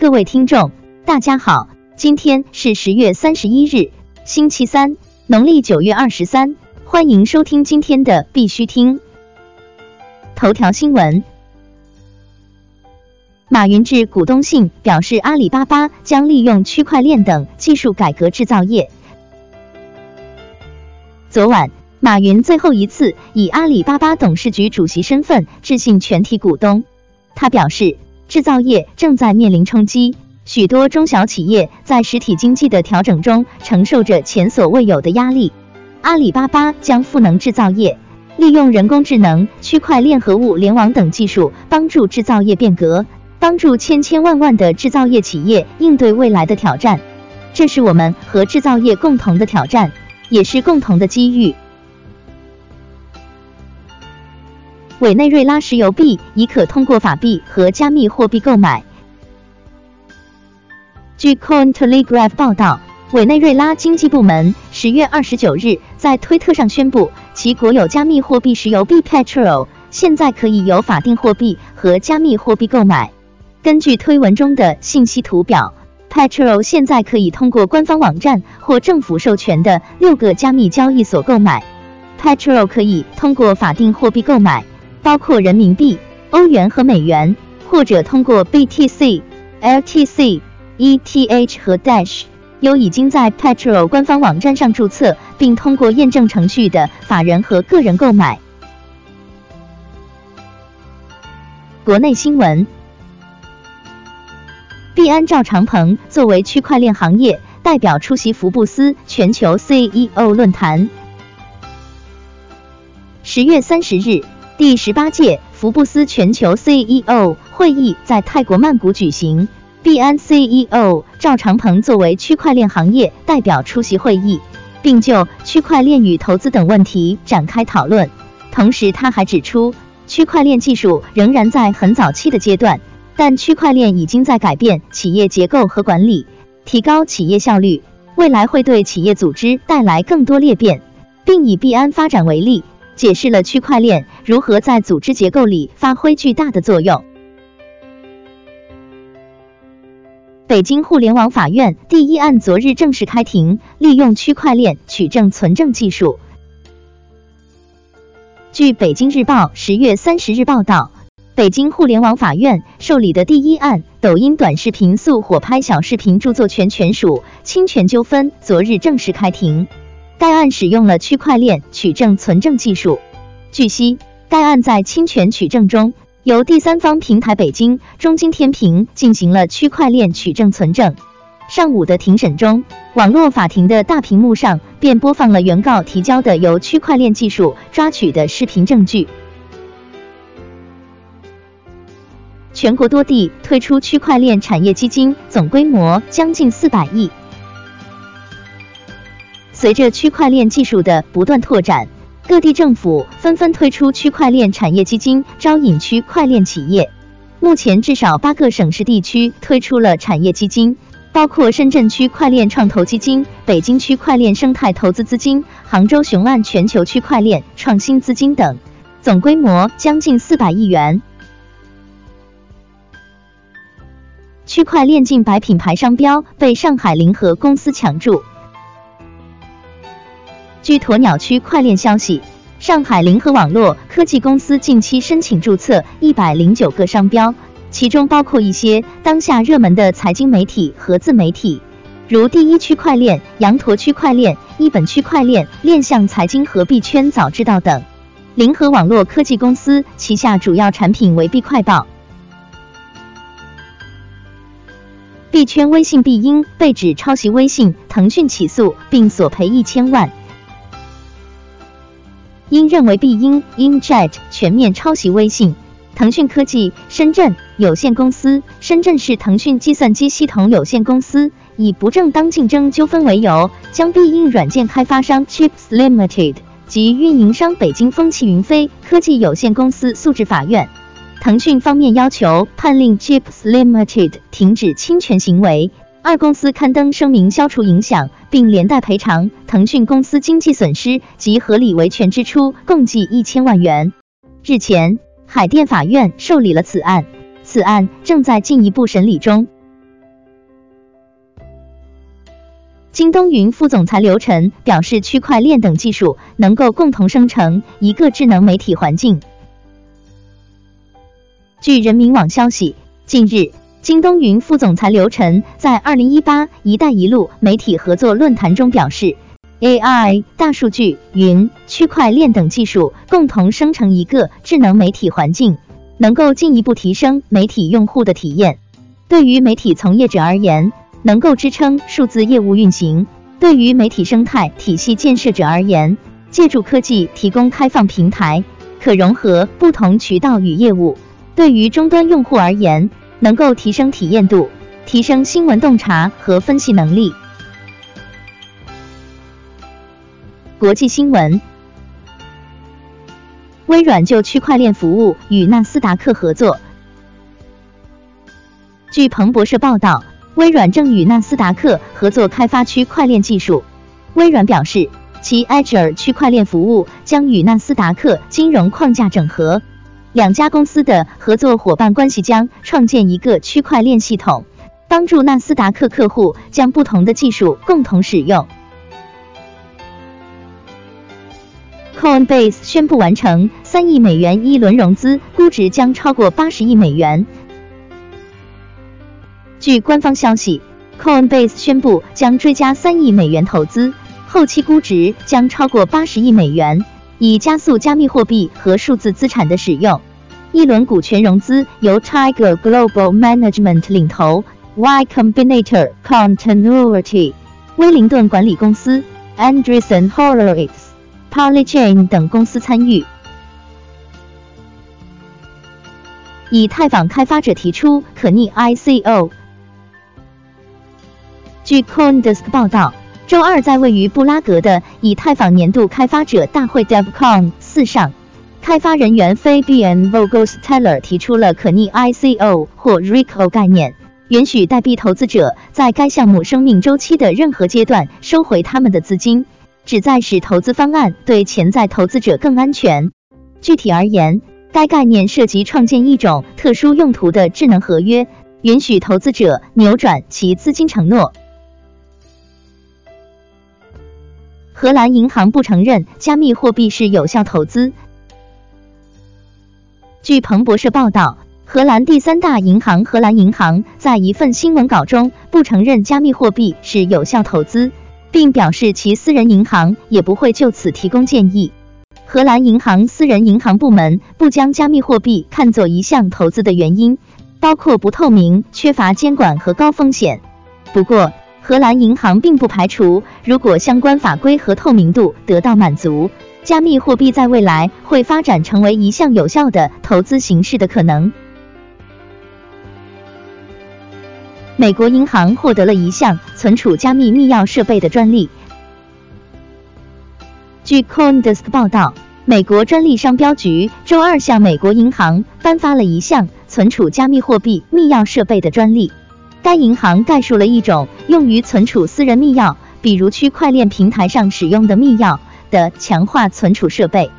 各位听众，大家好，今天是十月三十一日，星期三，农历九月二十三，欢迎收听今天的必须听头条新闻。马云致股东信表示，阿里巴巴将利用区块链等技术改革制造业。昨晚，马云最后一次以阿里巴巴董事局主席身份致信全体股东，他表示。制造业正在面临冲击，许多中小企业在实体经济的调整中承受着前所未有的压力。阿里巴巴将赋能制造业，利用人工智能、区块链和物联网等技术，帮助制造业变革，帮助千千万万的制造业企业应对未来的挑战。这是我们和制造业共同的挑战，也是共同的机遇。委内瑞拉石油币已可通过法币和加密货币购买。据 Cointelegraph 报道，委内瑞拉经济部门十月二十九日在推特上宣布，其国有加密货币石油币 Petrol 现在可以由法定货币和加密货币购买。根据推文中的信息图表，Petrol 现在可以通过官方网站或政府授权的六个加密交易所购买。Petrol 可以通过法定货币购买。包括人民币、欧元和美元，或者通过 BTC、LTC、ETH 和 Dash，由已经在 Petrol 官方网站上注册并通过验证程序的法人和个人购买。国内新闻：币安赵长鹏作为区块链行业代表出席福布斯全球 CEO 论坛。十月三十日。第十八届福布斯全球 CEO 会议在泰国曼谷举行，币安 CEO 赵长鹏作为区块链行业代表出席会议，并就区块链与投资等问题展开讨论。同时，他还指出，区块链技术仍然在很早期的阶段，但区块链已经在改变企业结构和管理，提高企业效率，未来会对企业组织带来更多裂变，并以币安发展为例。解释了区块链如何在组织结构里发挥巨大的作用。北京互联网法院第一案昨日正式开庭，利用区块链取证存证技术。据北京日报十月三十日报道，北京互联网法院受理的第一案抖音短视频速火拍小视频著作权权属侵权纠纷昨日正式开庭。该案使用了区块链取证存证技术。据悉，该案在侵权取证中，由第三方平台北京中金天平进行了区块链取证存证。上午的庭审中，网络法庭的大屏幕上便播放了原告提交的由区块链技术抓取的视频证据。全国多地推出区块链产业基金，总规模将近四百亿。随着区块链技术的不断拓展，各地政府纷纷推出区块链产业基金，招引区块链企业。目前，至少八个省市地区推出了产业基金，包括深圳区块链创投基金、北京区块链生态投资资金、杭州雄安全球区块链创新资金等，总规模将近四百亿元。区块链近百品牌商标被上海联合公司抢注。据鸵鸟区块链消息，上海联合网络科技公司近期申请注册一百零九个商标，其中包括一些当下热门的财经媒体和自媒体，如第一区块链、羊驼区块链、一本区块链、链象财经和币圈早知道等。联合网络科技公司旗下主要产品为币快报。币圈微信币因被指抄袭微信，腾讯起诉并索赔一千万。因认为必应 Injet 全面抄袭微信，腾讯科技深圳有限公司、深圳市腾讯计算机系统有限公司以不正当竞争纠纷为由，将必应软件开发商 Chips Limited 及运营商北京风起云飞科技有限公司诉至法院。腾讯方面要求判令 Chips Limited 停止侵权行为。二公司刊登声明消除影响并连带赔偿腾讯公司经济损失及合理维权支出共计一千万元。日前海淀法院受理了此案此案正在进一步审理中。京东云副总裁刘晨表示区块链等技术能够共同生成一个智能媒体环境。据人民网消息近日京东云副总裁刘晨在二零一八“一带一路”媒体合作论坛中表示，AI、大数据、云、区块链等技术共同生成一个智能媒体环境，能够进一步提升媒体用户的体验。对于媒体从业者而言，能够支撑数字业务运行；对于媒体生态体系建设者而言，借助科技提供开放平台，可融合不同渠道与业务。对于终端用户而言，能够提升体验度，提升新闻洞察和分析能力。国际新闻：微软就区块链服务与纳斯达克合作。据彭博社报道，微软正与纳斯达克合作开发区块链技术。微软表示，其 Azure 区块链服务将与纳斯达克金融框架整合。两家公司的合作伙伴关系将创建一个区块链系统，帮助纳斯达克客户将不同的技术共同使用。Coinbase 宣布完成三亿美元一轮融资，估值将超过八十亿美元。据官方消息，Coinbase 宣布将追加三亿美元投资，后期估值将超过八十亿美元。以加速加密货币和数字资产的使用。一轮股权融资由 Tiger Global Management 领头，Y Combinator Continuity、威灵顿管理公司、Andreessen Horowitz、Polychain 等公司参与。以太坊开发者提出可逆 ICO。据 CoinDesk 报道。周二，在位于布拉格的以太坊年度开发者大会 DevCon 四上，开发人员 Fabian Vogelsteller 提出了可逆 ICO 或 RICO 概念，允许代币投资者在该项目生命周期的任何阶段收回他们的资金，旨在使投资方案对潜在投资者更安全。具体而言，该概念涉及创建一种特殊用途的智能合约，允许投资者扭转其资金承诺。荷兰银行不承认加密货币是有效投资。据彭博社报道，荷兰第三大银行荷兰银行在一份新闻稿中不承认加密货币是有效投资，并表示其私人银行也不会就此提供建议。荷兰银行私人银行部门不将加密货币看作一项投资的原因，包括不透明、缺乏监管和高风险。不过，荷兰银行并不排除，如果相关法规和透明度得到满足，加密货币在未来会发展成为一项有效的投资形式的可能。美国银行获得了一项存储加密密钥设备的专利。据 CoinDesk 报道，美国专利商标局周二向美国银行颁发了一项存储加密货币密钥设备的专利。该银行概述了一种用于存储私人密钥，比如区块链平台上使用的密钥的强化存储设备。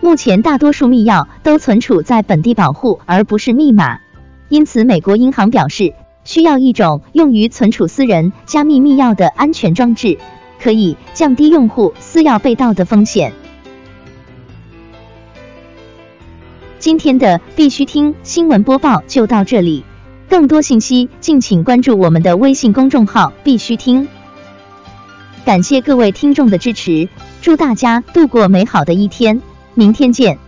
目前，大多数密钥都存储在本地保护，而不是密码。因此，美国银行表示需要一种用于存储私人加密密钥的安全装置，可以降低用户私钥被盗的风险。今天的必须听新闻播报就到这里。更多信息，敬请关注我们的微信公众号“必须听”。感谢各位听众的支持，祝大家度过美好的一天，明天见。